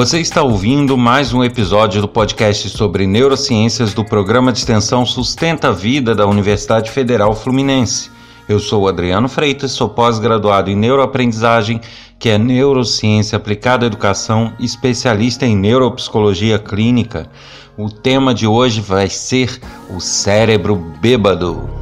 Você está ouvindo mais um episódio do podcast sobre neurociências do programa de extensão Sustenta a Vida da Universidade Federal Fluminense. Eu sou Adriano Freitas, sou pós-graduado em neuroaprendizagem, que é neurociência aplicada à educação, especialista em neuropsicologia clínica. O tema de hoje vai ser o cérebro bêbado.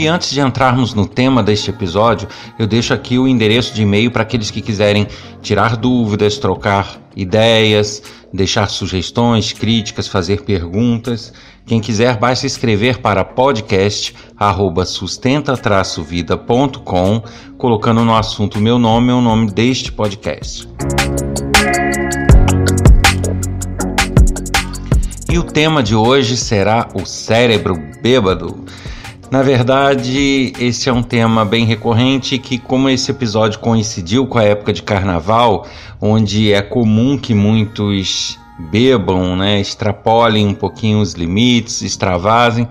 E antes de entrarmos no tema deste episódio, eu deixo aqui o endereço de e-mail para aqueles que quiserem tirar dúvidas, trocar ideias, deixar sugestões, críticas, fazer perguntas. Quem quiser, basta escrever para podcast@sustenta-vida.com, colocando no assunto meu nome e o nome deste podcast. E o tema de hoje será o cérebro bêbado. Na verdade, esse é um tema bem recorrente que, como esse episódio coincidiu com a época de carnaval, onde é comum que muitos bebam, né, extrapolem um pouquinho os limites, extravasem,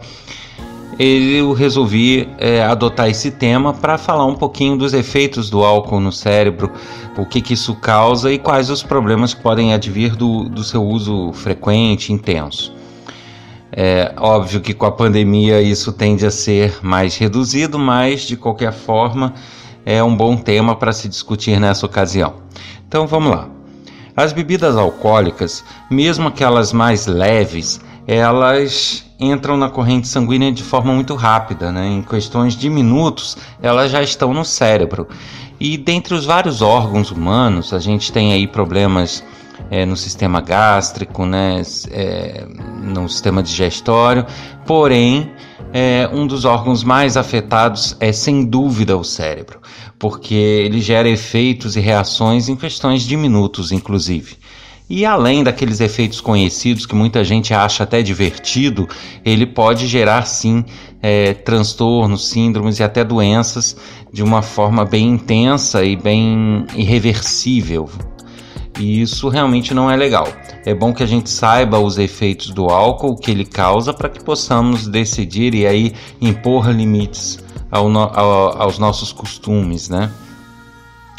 eu resolvi é, adotar esse tema para falar um pouquinho dos efeitos do álcool no cérebro, o que, que isso causa e quais os problemas que podem advir do, do seu uso frequente, intenso. É óbvio que com a pandemia isso tende a ser mais reduzido, mas de qualquer forma é um bom tema para se discutir nessa ocasião. Então vamos lá. As bebidas alcoólicas, mesmo aquelas mais leves, elas entram na corrente sanguínea de forma muito rápida, né? em questões de minutos elas já estão no cérebro. E dentre os vários órgãos humanos, a gente tem aí problemas é, no sistema gástrico, né, é, no sistema digestório, porém, é, um dos órgãos mais afetados é sem dúvida o cérebro, porque ele gera efeitos e reações em questões de minutos, inclusive. E além daqueles efeitos conhecidos que muita gente acha até divertido, ele pode gerar sim é, transtornos, síndromes e até doenças de uma forma bem intensa e bem irreversível. E isso realmente não é legal. É bom que a gente saiba os efeitos do álcool, que ele causa, para que possamos decidir e aí impor limites ao no, ao, aos nossos costumes, né?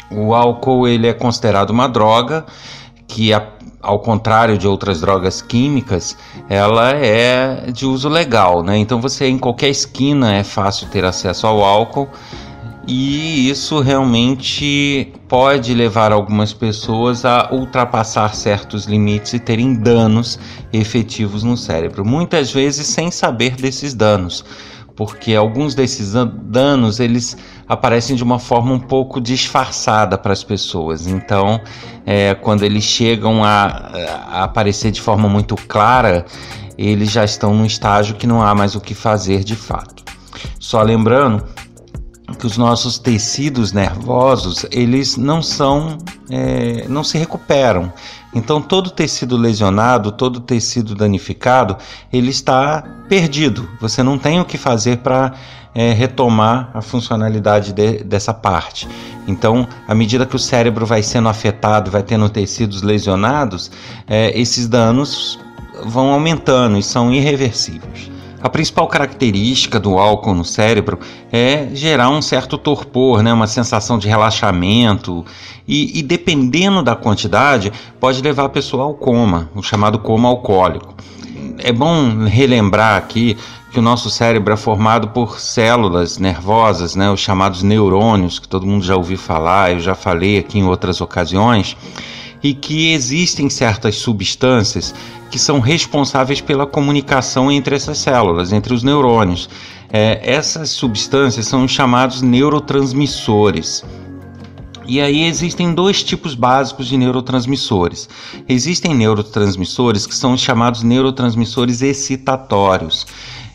O álcool ele é considerado uma droga que, ao contrário de outras drogas químicas, ela é de uso legal, né? Então você em qualquer esquina é fácil ter acesso ao álcool e isso realmente pode levar algumas pessoas a ultrapassar certos limites e terem danos efetivos no cérebro, muitas vezes sem saber desses danos, porque alguns desses danos eles aparecem de uma forma um pouco disfarçada para as pessoas. Então, é, quando eles chegam a, a aparecer de forma muito clara, eles já estão num estágio que não há mais o que fazer de fato. Só lembrando que os nossos tecidos nervosos eles não são é, não se recuperam. Então todo tecido lesionado todo tecido danificado ele está perdido. Você não tem o que fazer para é, retomar a funcionalidade de, dessa parte. Então à medida que o cérebro vai sendo afetado vai tendo tecidos lesionados é, esses danos vão aumentando e são irreversíveis a principal característica do álcool no cérebro é gerar um certo torpor, né, uma sensação de relaxamento, e, e dependendo da quantidade, pode levar a pessoa ao coma, o chamado coma alcoólico. É bom relembrar aqui que o nosso cérebro é formado por células nervosas, né, os chamados neurônios, que todo mundo já ouviu falar, eu já falei aqui em outras ocasiões e que existem certas substâncias que são responsáveis pela comunicação entre essas células, entre os neurônios. É, essas substâncias são chamados neurotransmissores. E aí existem dois tipos básicos de neurotransmissores. Existem neurotransmissores que são chamados neurotransmissores excitatórios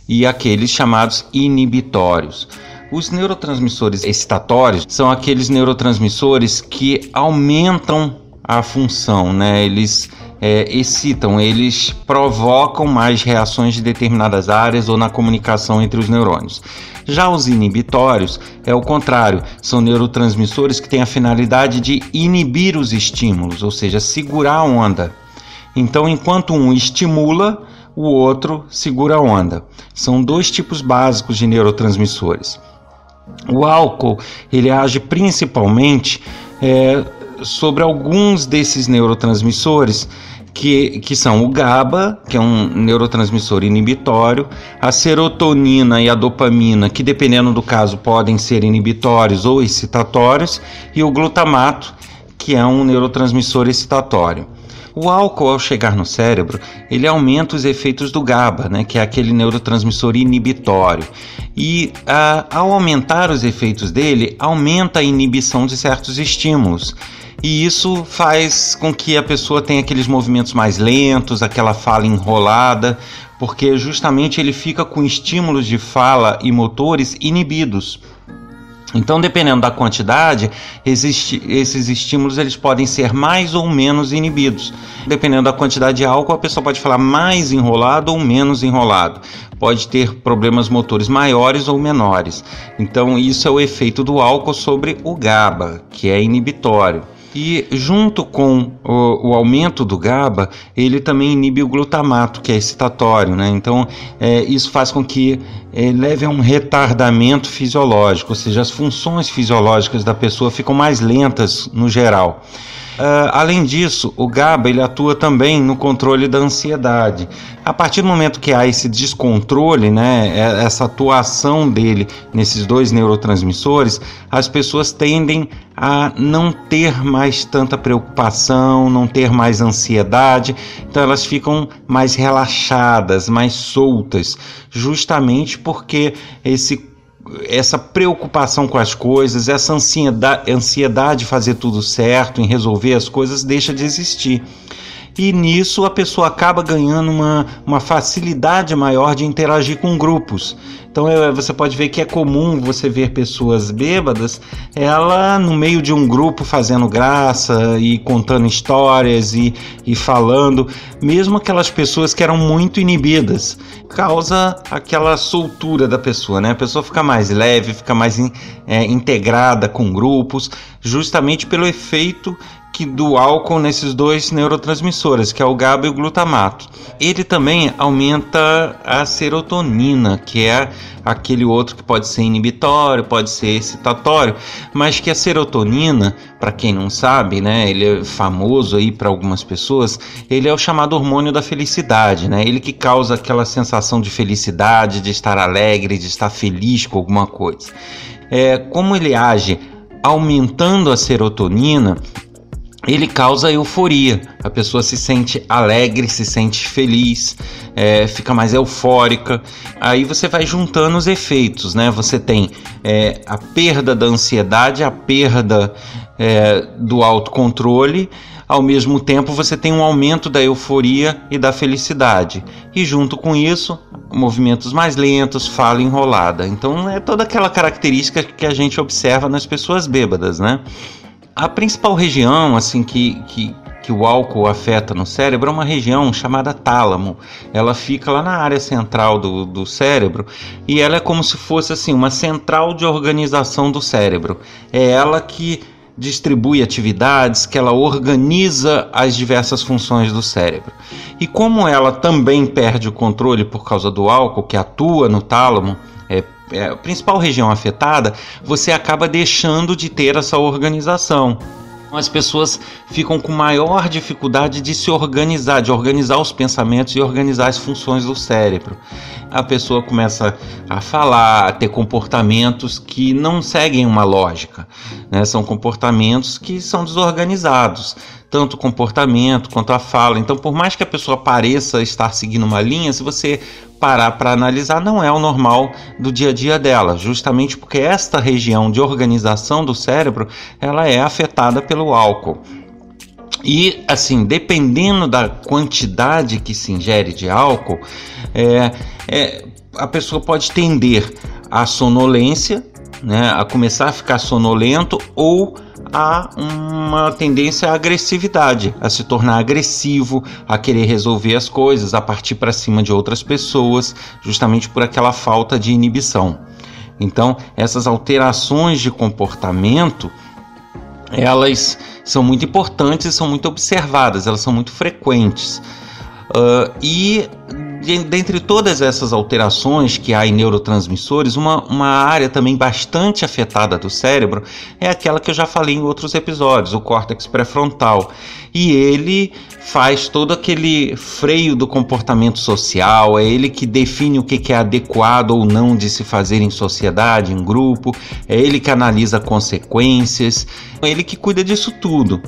e aqueles chamados inibitórios. Os neurotransmissores excitatórios são aqueles neurotransmissores que aumentam a função, né? Eles é, excitam, eles provocam mais reações de determinadas áreas ou na comunicação entre os neurônios. Já os inibitórios é o contrário, são neurotransmissores que têm a finalidade de inibir os estímulos, ou seja, segurar a onda. Então, enquanto um estimula, o outro segura a onda. São dois tipos básicos de neurotransmissores. O álcool ele age principalmente é, sobre alguns desses neurotransmissores que, que são o GABA, que é um neurotransmissor inibitório, a serotonina e a dopamina, que dependendo do caso podem ser inibitórios ou excitatórios, e o glutamato, que é um neurotransmissor excitatório. O álcool, ao chegar no cérebro, ele aumenta os efeitos do GABA, né, que é aquele neurotransmissor inibitório. E a, ao aumentar os efeitos dele, aumenta a inibição de certos estímulos e isso faz com que a pessoa tenha aqueles movimentos mais lentos, aquela fala enrolada, porque justamente ele fica com estímulos de fala e motores inibidos. Então, dependendo da quantidade, esses estímulos eles podem ser mais ou menos inibidos. Dependendo da quantidade de álcool, a pessoa pode falar mais enrolado ou menos enrolado. Pode ter problemas motores maiores ou menores. Então, isso é o efeito do álcool sobre o GABA, que é inibitório. E junto com o, o, aumento do GABA, ele também inibe o glutamato, que é excitatório, né? Então, é, isso faz com que é, leve a um retardamento fisiológico, ou seja, as funções fisiológicas da pessoa ficam mais lentas no geral. Uh, além disso, o GABA ele atua também no controle da ansiedade. A partir do momento que há esse descontrole, né, é, essa atuação dele nesses dois neurotransmissores, as pessoas tendem a não ter mais tanta preocupação, não ter mais ansiedade, então elas ficam mais relaxadas, mais soltas, justamente porque esse essa preocupação com as coisas, essa ansiedade, ansiedade de fazer tudo certo, em resolver as coisas, deixa de existir. E nisso a pessoa acaba ganhando uma, uma facilidade maior de interagir com grupos. Então é, você pode ver que é comum você ver pessoas bêbadas, ela no meio de um grupo fazendo graça e contando histórias e, e falando, mesmo aquelas pessoas que eram muito inibidas, causa aquela soltura da pessoa, né? A pessoa fica mais leve, fica mais in, é, integrada com grupos, justamente pelo efeito que do álcool nesses dois neurotransmissores, que é o GABA e o glutamato. Ele também aumenta a serotonina, que é aquele outro que pode ser inibitório, pode ser excitatório, mas que a serotonina, para quem não sabe, né, ele é famoso aí para algumas pessoas, ele é o chamado hormônio da felicidade, né? Ele que causa aquela sensação de felicidade, de estar alegre, de estar feliz com alguma coisa. É, como ele age aumentando a serotonina, ele causa euforia. A pessoa se sente alegre, se sente feliz, é, fica mais eufórica. Aí você vai juntando os efeitos, né? Você tem é, a perda da ansiedade, a perda é, do autocontrole. Ao mesmo tempo, você tem um aumento da euforia e da felicidade. E junto com isso, movimentos mais lentos, fala enrolada. Então, é toda aquela característica que a gente observa nas pessoas bêbadas, né? A principal região assim que, que, que o álcool afeta no cérebro é uma região chamada tálamo. Ela fica lá na área central do, do cérebro e ela é como se fosse assim uma central de organização do cérebro. É ela que distribui atividades, que ela organiza as diversas funções do cérebro. E como ela também perde o controle por causa do álcool que atua no tálamo, é, é principal região afetada, você acaba deixando de ter essa organização as pessoas ficam com maior dificuldade de se organizar, de organizar os pensamentos e organizar as funções do cérebro. A pessoa começa a falar, a ter comportamentos que não seguem uma lógica, né? são comportamentos que são desorganizados tanto o comportamento quanto a fala. Então, por mais que a pessoa pareça estar seguindo uma linha, se você parar para analisar, não é o normal do dia a dia dela, justamente porque esta região de organização do cérebro ela é afetada pelo álcool. E assim, dependendo da quantidade que se ingere de álcool, é, é, a pessoa pode tender à sonolência, né, a começar a ficar sonolento ou há uma tendência à agressividade, a se tornar agressivo, a querer resolver as coisas, a partir para cima de outras pessoas, justamente por aquela falta de inibição. Então, essas alterações de comportamento, elas são muito importantes e são muito observadas, elas são muito frequentes. Uh, e dentre todas essas alterações que há em neurotransmissores, uma, uma área também bastante afetada do cérebro é aquela que eu já falei em outros episódios, o córtex pré-frontal. E ele faz todo aquele freio do comportamento social, é ele que define o que é adequado ou não de se fazer em sociedade, em grupo, é ele que analisa consequências, é ele que cuida disso tudo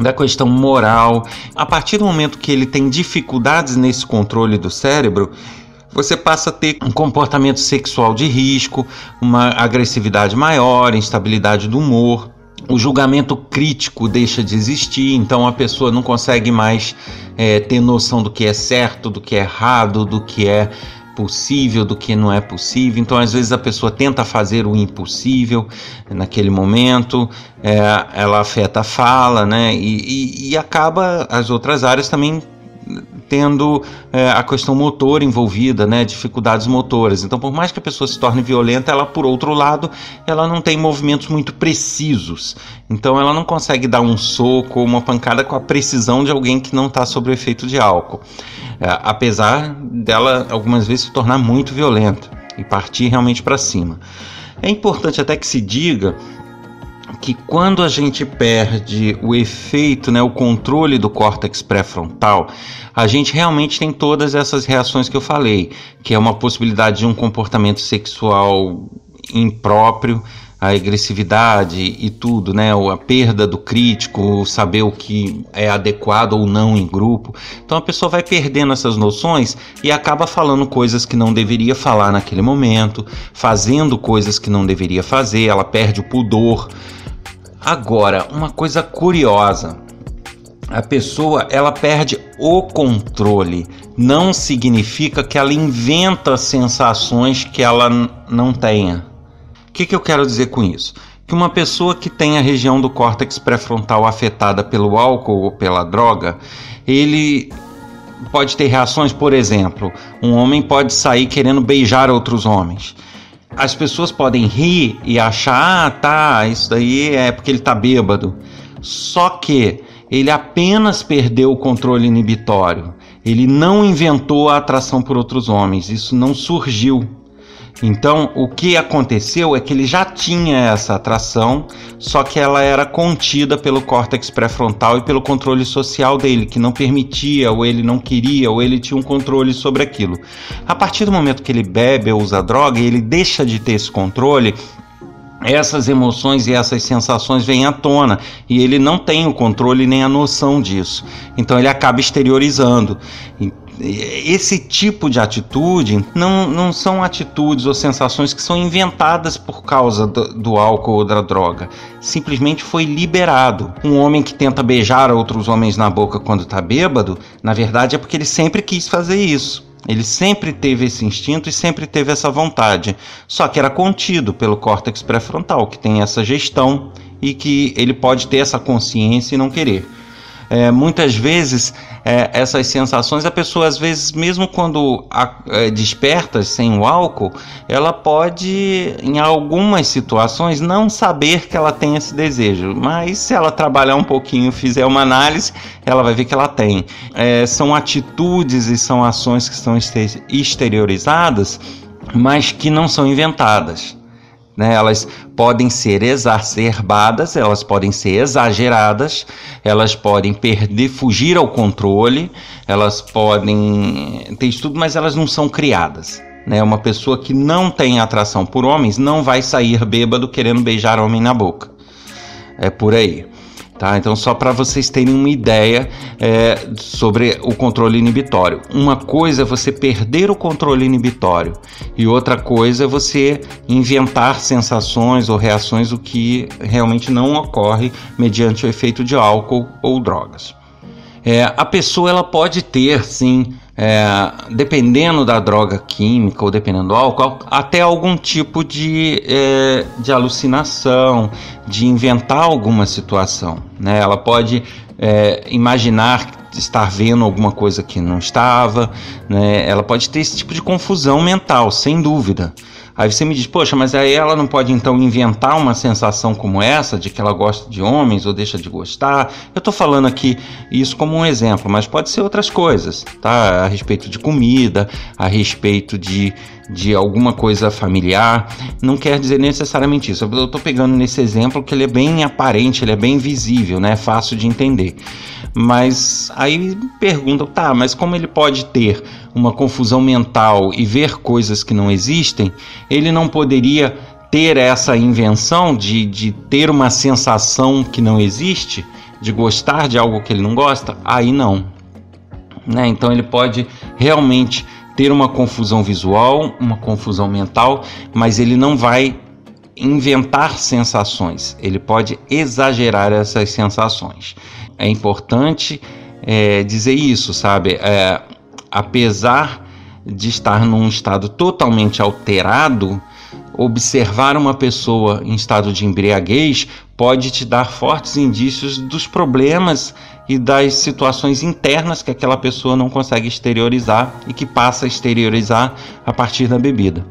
da questão moral. A partir do momento que ele tem dificuldades nesse controle do cérebro, você passa a ter um comportamento sexual de risco, uma agressividade maior, instabilidade do humor. O julgamento crítico deixa de existir, então a pessoa não consegue mais é, ter noção do que é certo, do que é errado, do que é possível do que não é possível. Então, às vezes, a pessoa tenta fazer o impossível naquele momento, é, ela afeta a fala, né? E, e, e acaba as outras áreas também tendo é, a questão motor envolvida, né, dificuldades motoras. Então, por mais que a pessoa se torne violenta, ela, por outro lado, ela não tem movimentos muito precisos. Então, ela não consegue dar um soco ou uma pancada com a precisão de alguém que não está sob o efeito de álcool. É, apesar dela, algumas vezes, se tornar muito violenta e partir realmente para cima. É importante até que se diga que quando a gente perde o efeito, né, o controle do córtex pré-frontal, a gente realmente tem todas essas reações que eu falei, que é uma possibilidade de um comportamento sexual impróprio, a agressividade e tudo, né? A perda do crítico, saber o que é adequado ou não em grupo. Então a pessoa vai perdendo essas noções e acaba falando coisas que não deveria falar naquele momento, fazendo coisas que não deveria fazer, ela perde o pudor. Agora, uma coisa curiosa, a pessoa ela perde o controle. Não significa que ela inventa sensações que ela não tenha. Que, que eu quero dizer com isso? Que uma pessoa que tem a região do córtex pré-frontal afetada pelo álcool ou pela droga, ele pode ter reações, por exemplo, um homem pode sair querendo beijar outros homens as pessoas podem rir e achar, ah, tá, isso daí é porque ele tá bêbado. Só que ele apenas perdeu o controle inibitório. Ele não inventou a atração por outros homens, isso não surgiu. Então, o que aconteceu é que ele já tinha essa atração, só que ela era contida pelo córtex pré-frontal e pelo controle social dele, que não permitia, ou ele não queria, ou ele tinha um controle sobre aquilo. A partir do momento que ele bebe ou usa droga, ele deixa de ter esse controle essas emoções e essas sensações vêm à tona e ele não tem o controle nem a noção disso. Então ele acaba exteriorizando esse tipo de atitude não, não são atitudes ou sensações que são inventadas por causa do, do, álcool ou da droga. Simplesmente foi liberado. Um homem que tenta beijar outros homens na boca quando está bêbado, na verdade é porque ele sempre quis fazer isso. Ele sempre teve esse instinto e sempre teve essa vontade. Só que era contido pelo córtex pré-frontal, que tem essa gestão e que ele pode ter essa consciência e não querer é, muitas vezes é, essas sensações, a pessoa às vezes, mesmo quando a, é, desperta sem o álcool, ela pode, em algumas situações, não saber que ela tem esse desejo, mas se ela trabalhar um pouquinho, fizer uma análise, ela vai ver que ela tem. É, são atitudes e são ações que são exteriorizadas, mas que não são inventadas. Né? Elas podem ser exacerbadas, elas podem ser exageradas, elas podem perder, fugir ao controle, elas podem ter estudo, mas elas não são criadas. Né? Uma pessoa que não tem atração por homens não vai sair bêbado querendo beijar homem na boca. É por aí. Tá? Então, só para vocês terem uma ideia é, sobre o controle inibitório. Uma coisa é você perder o controle inibitório, e outra coisa é você inventar sensações ou reações, o que realmente não ocorre mediante o efeito de álcool ou drogas. É, a pessoa ela pode ter, sim, é, dependendo da droga química ou dependendo do álcool, até algum tipo de, é, de alucinação, de inventar alguma situação. Né? Ela pode é, imaginar estar vendo alguma coisa que não estava, né? ela pode ter esse tipo de confusão mental, sem dúvida. Aí você me diz, poxa, mas aí ela não pode então inventar uma sensação como essa, de que ela gosta de homens ou deixa de gostar. Eu estou falando aqui isso como um exemplo, mas pode ser outras coisas, tá? A respeito de comida, a respeito de, de alguma coisa familiar. Não quer dizer necessariamente isso. Eu estou pegando nesse exemplo que ele é bem aparente, ele é bem visível, né? É fácil de entender. Mas aí perguntam, tá, mas como ele pode ter uma confusão mental e ver coisas que não existem, ele não poderia ter essa invenção de, de ter uma sensação que não existe, de gostar de algo que ele não gosta? Aí não. Né? Então ele pode realmente ter uma confusão visual, uma confusão mental, mas ele não vai inventar sensações, ele pode exagerar essas sensações. É importante é, dizer isso, sabe? É, apesar de estar num estado totalmente alterado, observar uma pessoa em estado de embriaguez pode te dar fortes indícios dos problemas e das situações internas que aquela pessoa não consegue exteriorizar e que passa a exteriorizar a partir da bebida.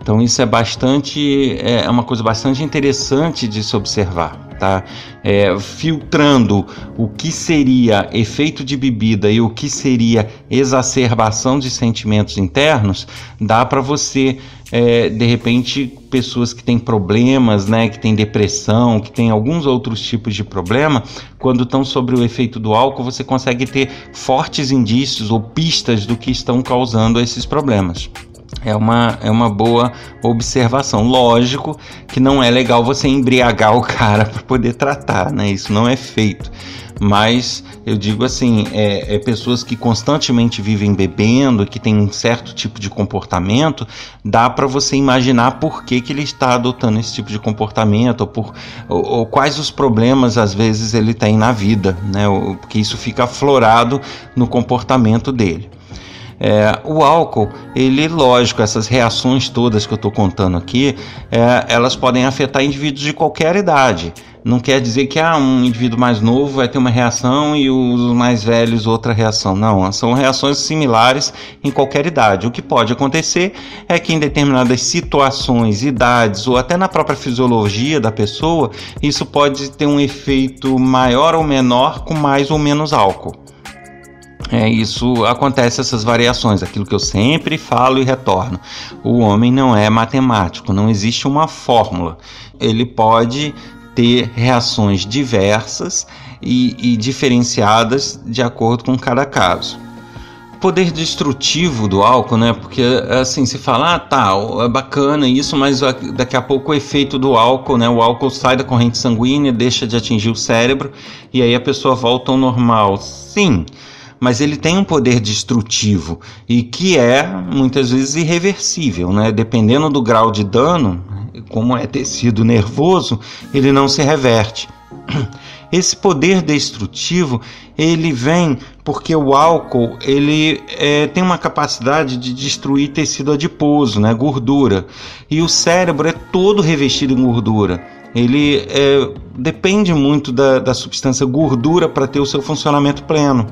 Então isso é bastante é uma coisa bastante interessante de se observar, tá? É, filtrando o que seria efeito de bebida e o que seria exacerbação de sentimentos internos, dá para você é, de repente pessoas que têm problemas, né, que têm depressão, que têm alguns outros tipos de problema, quando estão sobre o efeito do álcool, você consegue ter fortes indícios ou pistas do que estão causando esses problemas é uma, é uma boa observação. Lógico que não é legal você embriagar o cara para poder tratar, né? Isso não é feito. Mas eu digo assim, é, é, pessoas que constantemente vivem bebendo, que tem um certo tipo de comportamento, dá para você imaginar por que, que ele está adotando esse tipo de comportamento, ou, por, ou, ou quais os problemas às vezes ele tem na vida, né? Porque isso fica aflorado no comportamento dele. É, o álcool, ele, lógico, essas reações todas que eu estou contando aqui, é, elas podem afetar indivíduos de qualquer idade. Não quer dizer que ah, um indivíduo mais novo vai ter uma reação e os mais velhos outra reação. Não, são reações similares em qualquer idade. O que pode acontecer é que em determinadas situações, idades ou até na própria fisiologia da pessoa, isso pode ter um efeito maior ou menor com mais ou menos álcool é, isso acontece essas variações, aquilo que eu sempre falo e retorno. O homem não é matemático, não existe uma fórmula. Ele pode ter reações diversas e, e diferenciadas de acordo com cada caso poder destrutivo do álcool, né? Porque assim, se fala, ah, tá, é bacana isso, mas daqui a pouco o efeito do álcool, né? O álcool sai da corrente sanguínea, deixa de atingir o cérebro e aí a pessoa volta ao normal. Sim, mas ele tem um poder destrutivo e que é muitas vezes irreversível, né? Dependendo do grau de dano, como é tecido nervoso, ele não se reverte. Esse poder destrutivo ele vem porque o álcool ele é, tem uma capacidade de destruir tecido adiposo, né, gordura, e o cérebro é todo revestido em gordura. Ele é, depende muito da, da substância gordura para ter o seu funcionamento pleno.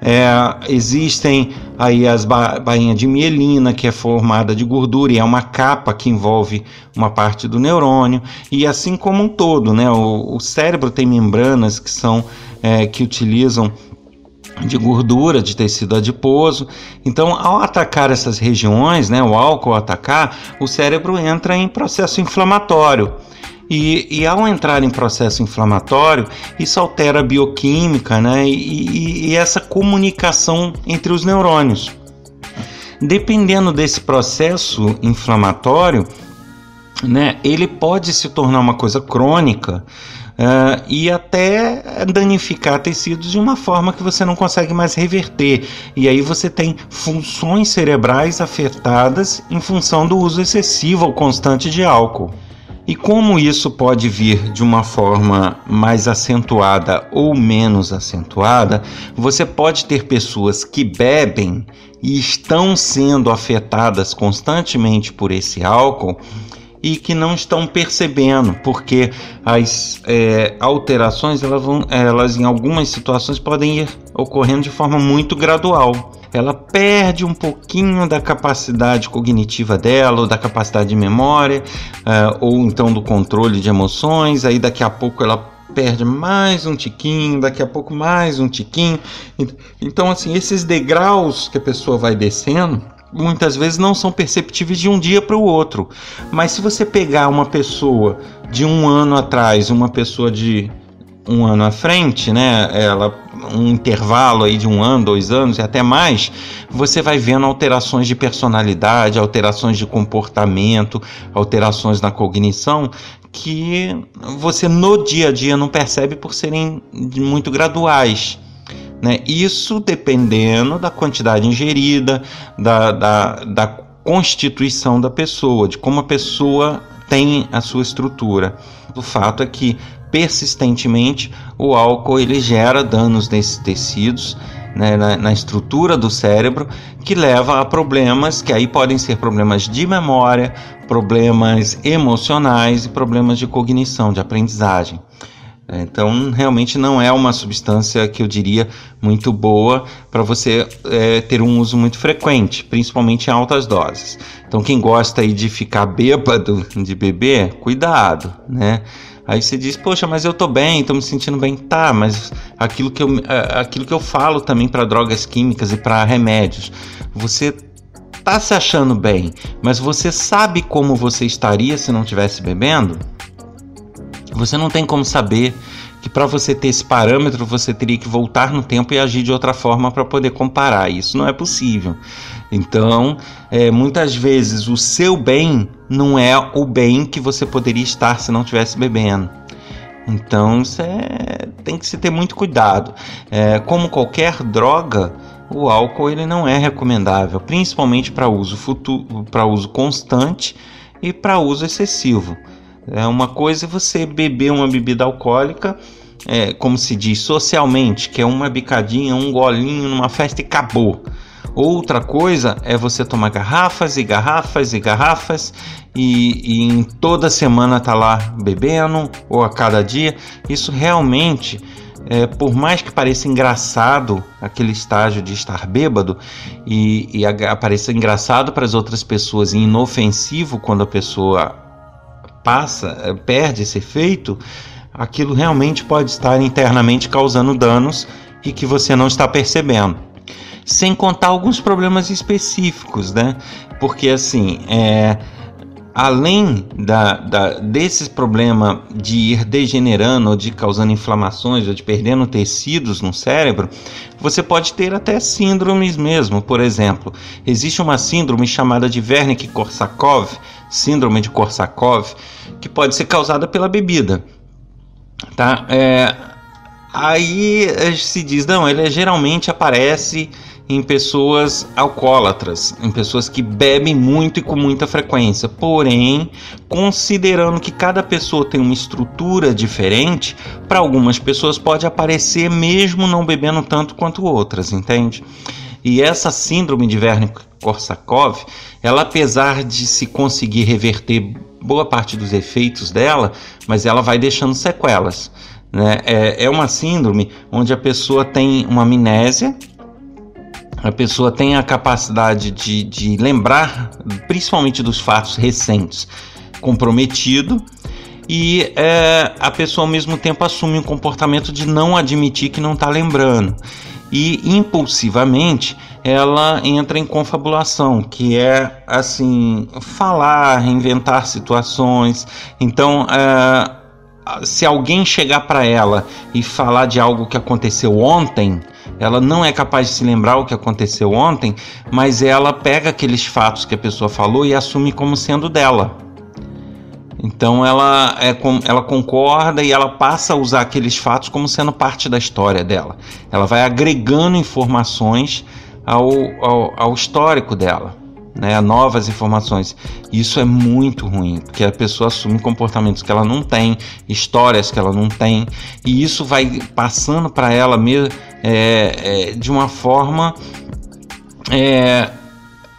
É, existem aí as ba bainhas de mielina, que é formada de gordura e é uma capa que envolve uma parte do neurônio, e assim como um todo, né? O, o cérebro tem membranas que são é, que utilizam de gordura, de tecido adiposo. Então, ao atacar essas regiões, né, o álcool atacar, o cérebro entra em processo inflamatório. E, e, ao entrar em processo inflamatório, isso altera a bioquímica né, e, e essa comunicação entre os neurônios. Dependendo desse processo inflamatório, né, ele pode se tornar uma coisa crônica uh, e até danificar tecidos de uma forma que você não consegue mais reverter. E aí você tem funções cerebrais afetadas em função do uso excessivo ou constante de álcool. E como isso pode vir de uma forma mais acentuada ou menos acentuada, você pode ter pessoas que bebem e estão sendo afetadas constantemente por esse álcool e que não estão percebendo, porque as é, alterações elas, vão, elas em algumas situações podem ir ocorrendo de forma muito gradual. ela perde um pouquinho da capacidade cognitiva dela, ou da capacidade de memória, uh, ou então do controle de emoções. Aí daqui a pouco ela perde mais um tiquinho, daqui a pouco mais um tiquinho. Então, assim, esses degraus que a pessoa vai descendo muitas vezes não são perceptíveis de um dia para o outro. Mas se você pegar uma pessoa de um ano atrás, uma pessoa de um ano à frente, né? Ela um intervalo aí de um ano, dois anos e até mais, você vai vendo alterações de personalidade, alterações de comportamento, alterações na cognição que você no dia a dia não percebe por serem muito graduais. Né? Isso dependendo da quantidade ingerida, da, da, da constituição da pessoa, de como a pessoa tem a sua estrutura. O fato é que persistentemente o álcool ele gera danos nesses tecidos, né, na, na, estrutura do cérebro, que leva a problemas que aí podem ser problemas de memória, problemas emocionais e problemas de cognição, de aprendizagem. Então, realmente não é uma substância que eu diria muito boa para você é, ter um uso muito frequente, principalmente em altas doses. Então, quem gosta aí de ficar bêbado de beber, cuidado, né? Aí você diz, poxa, mas eu tô bem, tô me sentindo bem. Tá, mas aquilo que eu, é, aquilo que eu falo também para drogas químicas e para remédios, você tá se achando bem, mas você sabe como você estaria se não tivesse bebendo? Você não tem como saber que para você ter esse parâmetro você teria que voltar no tempo e agir de outra forma para poder comparar. Isso não é possível. Então, é, muitas vezes o seu bem não é o bem que você poderia estar se não estivesse bebendo. Então, isso é, tem que se ter muito cuidado. É, como qualquer droga, o álcool ele não é recomendável, principalmente para uso futuro, para uso constante e para uso excessivo. É uma coisa você beber uma bebida alcoólica, é, como se diz socialmente, que é uma bicadinha, um golinho numa festa e acabou. Outra coisa é você tomar garrafas e garrafas e garrafas e, e em toda semana tá lá bebendo ou a cada dia. Isso realmente é, por mais que pareça engraçado aquele estágio de estar bêbado e, e apareça engraçado para as outras pessoas e inofensivo quando a pessoa passa, eh, perde esse efeito, aquilo realmente pode estar internamente causando danos e que você não está percebendo. Sem contar alguns problemas específicos, né? Porque assim, é, além da, da, desse problema de ir degenerando ou de causando inflamações ou de perdendo tecidos no cérebro, você pode ter até síndromes mesmo. Por exemplo, existe uma síndrome chamada de Wernicke-Korsakoff, síndrome de Korsakoff, que pode ser causada pela bebida. Tá? É, aí se diz, não, ele geralmente aparece em pessoas alcoólatras, em pessoas que bebem muito e com muita frequência. Porém, considerando que cada pessoa tem uma estrutura diferente, para algumas pessoas pode aparecer mesmo não bebendo tanto quanto outras, entende? E essa síndrome de Wernicke-Korsakoff, ela apesar de se conseguir reverter boa parte dos efeitos dela, mas ela vai deixando sequelas. Né? É, é uma síndrome onde a pessoa tem uma amnésia, a pessoa tem a capacidade de, de lembrar, principalmente dos fatos recentes, comprometido, e é, a pessoa ao mesmo tempo assume um comportamento de não admitir que não está lembrando. E impulsivamente ela entra em confabulação, que é assim falar, inventar situações. Então, é, se alguém chegar para ela e falar de algo que aconteceu ontem, ela não é capaz de se lembrar o que aconteceu ontem, mas ela pega aqueles fatos que a pessoa falou e assume como sendo dela. Então ela, é, ela concorda e ela passa a usar aqueles fatos como sendo parte da história dela. Ela vai agregando informações ao, ao, ao histórico dela né, novas informações. Isso é muito ruim, porque a pessoa assume comportamentos que ela não tem, histórias que ela não tem, e isso vai passando para ela mesmo é, é, de uma forma é,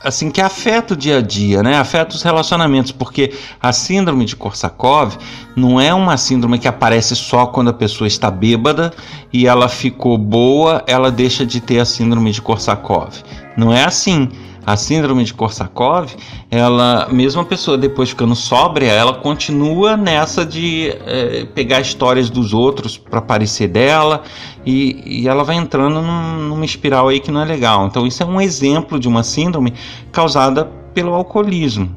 assim que afeta o dia a dia, né? Afeta os relacionamentos, porque a síndrome de Korsakoff não é uma síndrome que aparece só quando a pessoa está bêbada e ela ficou boa, ela deixa de ter a síndrome de Korsakoff. Não é assim. A síndrome de Korsakoff, ela, mesmo a pessoa depois ficando sóbria, ela continua nessa de é, pegar histórias dos outros para parecer dela e, e, ela vai entrando num, numa espiral aí que não é legal. Então, isso é um exemplo de uma síndrome causada pelo alcoolismo.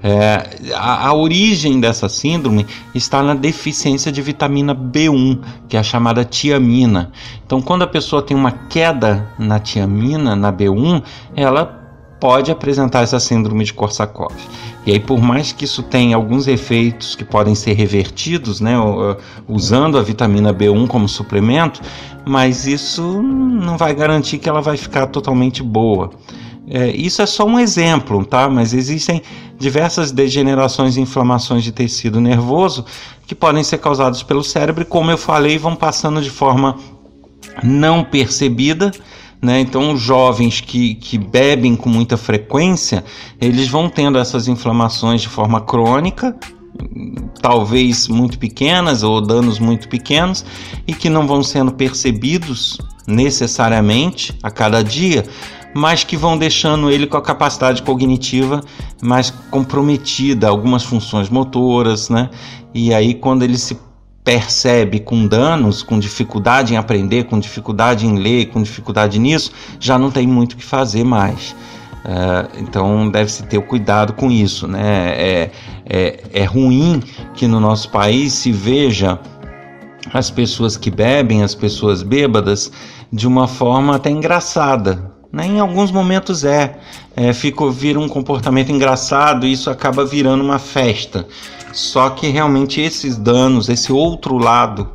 É, a, a, origem dessa síndrome está na deficiência de vitamina B1, que é a chamada tiamina. Então, quando a pessoa tem uma queda na tiamina, na B1, ela pode apresentar essa síndrome de Korsakoff. E aí, por mais que isso tenha alguns efeitos que podem ser revertidos, né, usando a vitamina B1 como suplemento, mas isso não vai garantir que ela vai ficar totalmente boa. É, isso é só um exemplo, tá? Mas existem diversas degenerações e inflamações de tecido nervoso que podem ser causadas pelo cérebro, e como eu falei, vão passando de forma não percebida né? Então, os jovens que, que bebem com muita frequência, eles vão tendo essas inflamações de forma crônica, talvez muito pequenas ou danos muito pequenos e que não vão sendo percebidos necessariamente a cada dia, mas que vão deixando ele com a capacidade cognitiva mais comprometida, algumas funções motoras, né? E aí quando ele se percebe com danos, com dificuldade em aprender, com dificuldade em ler, com dificuldade nisso, já não tem muito o que fazer mais. Uh, então deve-se ter cuidado com isso. Né? É, é, é ruim que no nosso país se veja as pessoas que bebem, as pessoas bêbadas, de uma forma até engraçada. Né? Em alguns momentos é, é fica, vira um comportamento engraçado e isso acaba virando uma festa. Só que realmente esses danos, esse outro lado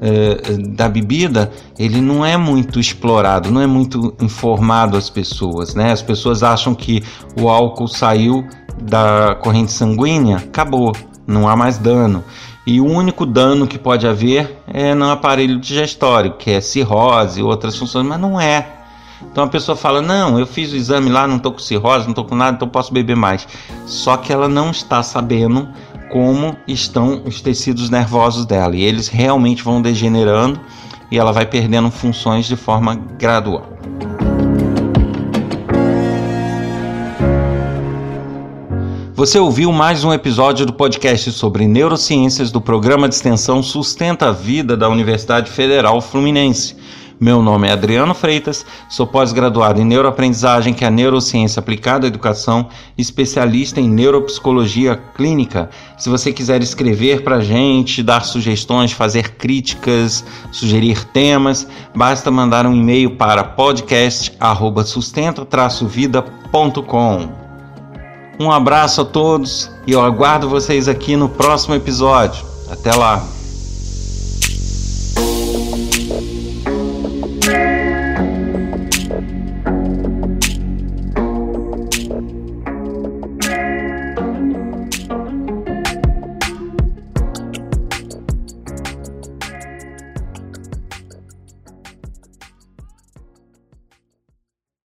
é, da bebida, ele não é muito explorado, não é muito informado às pessoas, né? As pessoas acham que o álcool saiu da corrente sanguínea, acabou, não há mais dano. E o único dano que pode haver é no aparelho digestório, que é cirrose outras funções, mas não é. Então a pessoa fala: Não, eu fiz o exame lá, não estou com cirrose, não estou com nada, então posso beber mais. Só que ela não está sabendo como estão os tecidos nervosos dela. E eles realmente vão degenerando e ela vai perdendo funções de forma gradual. Você ouviu mais um episódio do podcast sobre neurociências do programa de extensão Sustenta a Vida da Universidade Federal Fluminense. Meu nome é Adriano Freitas, sou pós-graduado em neuroaprendizagem, que é a neurociência aplicada à educação, especialista em neuropsicologia clínica. Se você quiser escrever para a gente, dar sugestões, fazer críticas, sugerir temas, basta mandar um e-mail para podcast@sustenta-vida.com. Um abraço a todos e eu aguardo vocês aqui no próximo episódio. Até lá!